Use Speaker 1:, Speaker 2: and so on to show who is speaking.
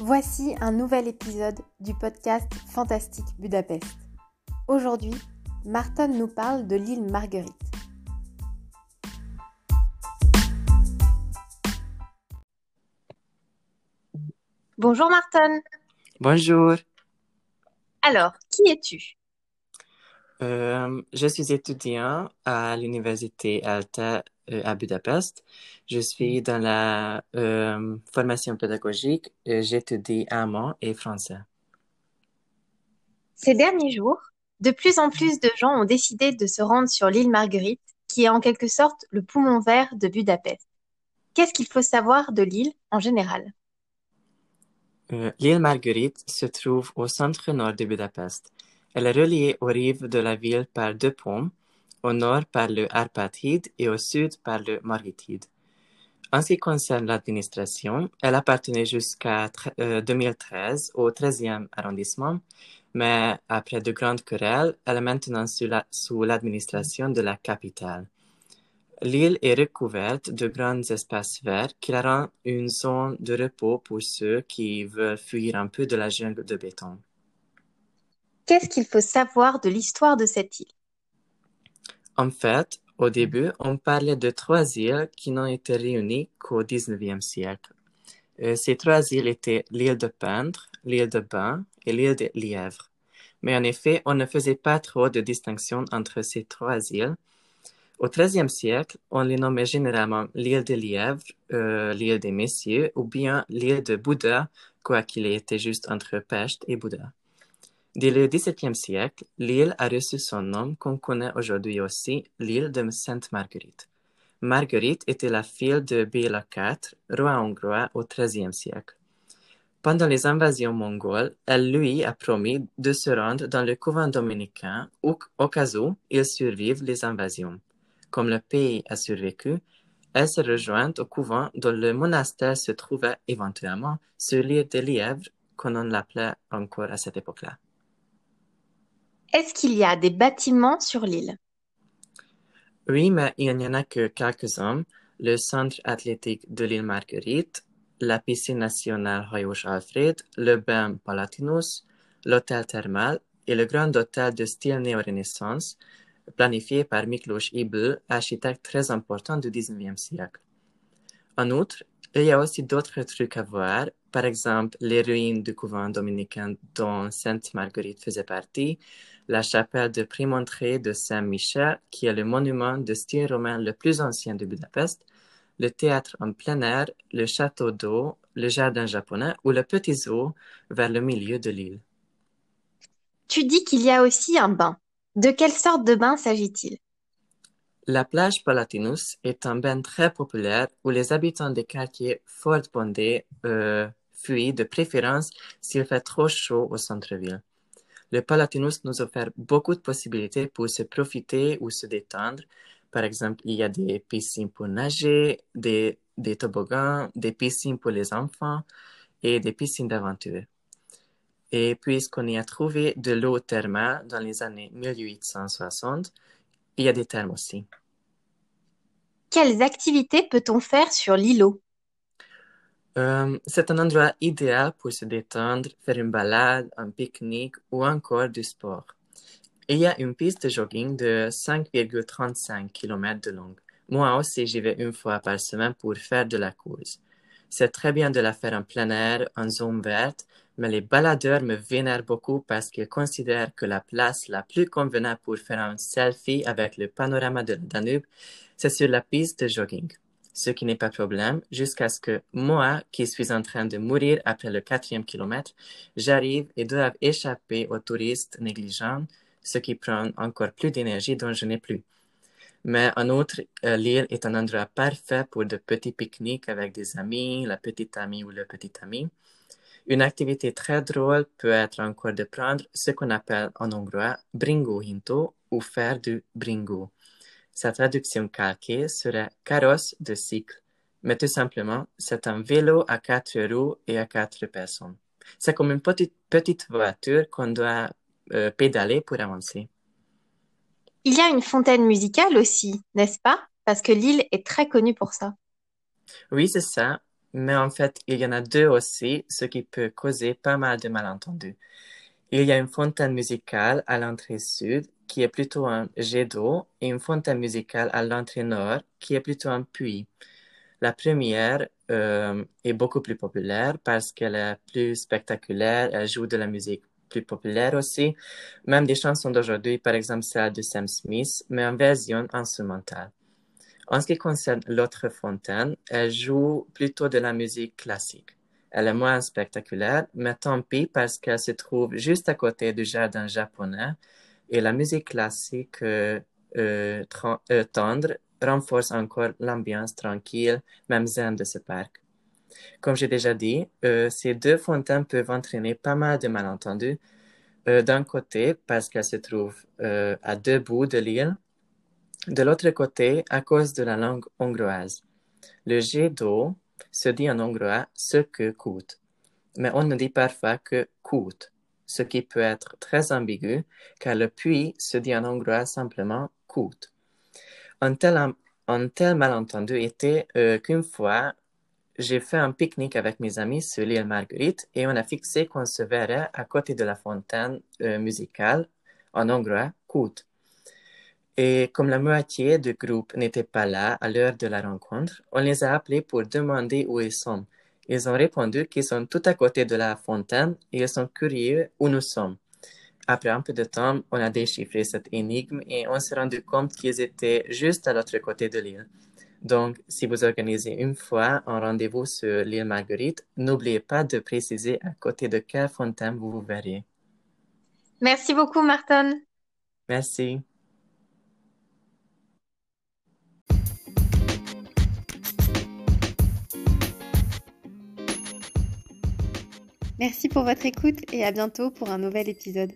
Speaker 1: Voici un nouvel épisode du podcast Fantastique Budapest. Aujourd'hui, Martin nous parle de l'île Marguerite. Bonjour Martin.
Speaker 2: Bonjour.
Speaker 1: Alors, qui es-tu?
Speaker 2: Euh, je suis étudiant à l'université Alta à Budapest. Je suis dans la euh, formation pédagogique. Euh, J'étudie allemand et français.
Speaker 1: Ces derniers jours, de plus en plus de gens ont décidé de se rendre sur l'île Marguerite, qui est en quelque sorte le poumon vert de Budapest. Qu'est-ce qu'il faut savoir de l'île en général?
Speaker 2: Euh, L'île Marguerite se trouve au centre-nord de Budapest. Elle est reliée aux rives de la ville par deux ponts, au nord par le Arpatide et au sud par le Margitide. En ce qui concerne l'administration, elle appartenait jusqu'à tre- euh, 2013 au 13e arrondissement, mais après de grandes querelles, elle est maintenant sous la- sous l'administration de la capitale. L'île est recouverte de grands espaces verts qui la rendent une zone de repos pour ceux qui veulent fuir un peu de la jungle de béton.
Speaker 1: Qu'est-ce qu'il faut savoir de l'histoire de cette île?
Speaker 2: En fait, au début, on parlait de trois îles qui n'ont été réunies qu'au 19e siècle. Euh, ces trois îles étaient l'île de Peintre, l'île de Bain et l'île de Lièvre. Mais en effet, on ne faisait pas trop de distinction entre ces trois îles. Au XIIIe siècle, on les nommait généralement l'île de Lièvre, euh, l'île des Messieurs ou bien l'île de Bouddha, quoiqu'il était juste entre Pest et Bouddha. Dès le XVIIe siècle, l'île a reçu son nom qu'on connaît aujourd'hui aussi, l'île de Sainte-Marguerite. Marguerite était la fille de Béla IV, roi hongrois au XIIIe siècle. Pendant les invasions mongoles, elle lui a promis de se rendre dans le couvent dominicain au, au cas où il survive les invasions. Comme le pays a survécu, elle s'est rejointe au couvent dont le monastère se trouvait éventuellement sur l'île de Lièvre, qu'on l'appelait encore à cette époque-là.
Speaker 1: Est-ce qu'il y a des bâtiments sur l'île?
Speaker 2: Oui, mais il n'y en a que quelques-uns. Le centre athlétique de l'île Marguerite, la piscine nationale Hajós Alfred, le bain Palatinus, l'hôtel thermal et le grand hôtel de style néo-renaissance, planifié par Miklos Ibl, architecte très important du 19e siècle. En outre, il y a aussi d'autres trucs à voir, par exemple les ruines du couvent dominicain dont Sainte Marguerite faisait partie, la chapelle de Prémontré de Saint-Michel, qui est le monument de style romain le plus ancien de Budapest, le théâtre en plein air, le château d'eau, le jardin japonais ou le petit zoo vers le milieu de l'île.
Speaker 1: Tu dis qu'il y a aussi un bain. De quelle sorte de bain s'agit-il?
Speaker 2: La plage Palatinus est un bain très populaire où les habitants des quartiers fort bondés euh, fuient de préférence s'il fait trop chaud au centre-ville. Le Palatinus nous offre beaucoup de possibilités pour se profiter ou se détendre. Par exemple, il y a des piscines pour nager, des, des toboggans, des piscines pour les enfants et des piscines d'aventure. Et puisqu'on y a trouvé de l'eau thermale dans les années 1860, il y a des thermes aussi.
Speaker 1: Quelles activités peut-on faire sur l'îlot?
Speaker 2: Euh, c'est un endroit idéal pour se détendre, faire une balade, un pique-nique ou encore du sport. Il y a une piste de jogging de 5,35 km de long. Moi aussi, j'y vais une fois par semaine pour faire de la course. C'est très bien de la faire en plein air, en zone verte, mais les baladeurs me vénèrent beaucoup parce qu'ils considèrent que la place la plus convenable pour faire un selfie avec le panorama de la Danube, c'est sur la piste de jogging ce qui n'est pas problème, jusqu'à ce que moi, qui suis en train de mourir après le quatrième kilomètre, j'arrive et dois échapper aux touristes négligents, ce qui prend encore plus d'énergie dont je n'ai plus. Mais en outre, euh, l'île est un endroit parfait pour de petits pique-niques avec des amis, la petite amie ou le petit ami. Une activité très drôle peut être encore de prendre ce qu'on appelle en hongrois bringo hinto ou faire du bringo. Sa traduction calquée serait carrosse de cycle, mais tout simplement, c'est un vélo à quatre roues et à quatre personnes. C'est comme une petite, petite voiture qu'on doit euh, pédaler pour avancer.
Speaker 1: Il y a une fontaine musicale aussi, n'est-ce pas? Parce que l'île est très connue pour ça.
Speaker 2: Oui, c'est ça, mais en fait, il y en a deux aussi, ce qui peut causer pas mal de malentendus. Il y a une fontaine musicale à l'entrée sud qui est plutôt un jet d'eau et une fontaine musicale à l'entrée nord qui est plutôt un puits. La première euh, est beaucoup plus populaire parce qu'elle est plus spectaculaire, elle joue de la musique plus populaire aussi, même des chansons d'aujourd'hui, par exemple celle de Sam Smith, mais en version instrumentale. En ce qui concerne l'autre fontaine, elle joue plutôt de la musique classique. Elle est moins spectaculaire, mais tant pis parce qu'elle se trouve juste à côté du jardin japonais et la musique classique euh, euh, euh, tendre renforce encore l'ambiance tranquille, même zen de ce parc. Comme j'ai déjà dit, ces deux fontaines peuvent entraîner pas mal de malentendus. D'un côté, parce qu'elles se trouvent à deux bouts de l'île, de l'autre côté, à cause de la langue hongroise. Le jet d'eau se dit en hongrois ce que coûte, mais on ne dit parfois que coûte, ce qui peut être très ambigu car le puits se dit en hongrois simplement coûte. Un tel, malentendu était euh, qu'une fois, j'ai fait un pique-nique avec mes amis sur l'île Marguerite et on a fixé qu'on se verrait à côté de la fontaine euh, musicale en hongrois coûte. Et comme la moitié du groupe n'était pas là à l'heure de la rencontre, on les a appelés pour demander où ils sont. Ils ont répondu qu'ils sont tout à côté de la fontaine et ils sont curieux où nous sommes. Après un peu de temps, on a déchiffré cette énigme et on s'est rendu compte qu'ils étaient juste à l'autre côté de l'île. Donc, si vous organisez une fois un rendez-vous sur l'île Marguerite, n'oubliez pas de préciser à côté de quelle fontaine vous vous verriez.
Speaker 1: Merci beaucoup, Martin.
Speaker 2: Merci.
Speaker 1: Merci pour votre écoute et à bientôt pour un nouvel épisode.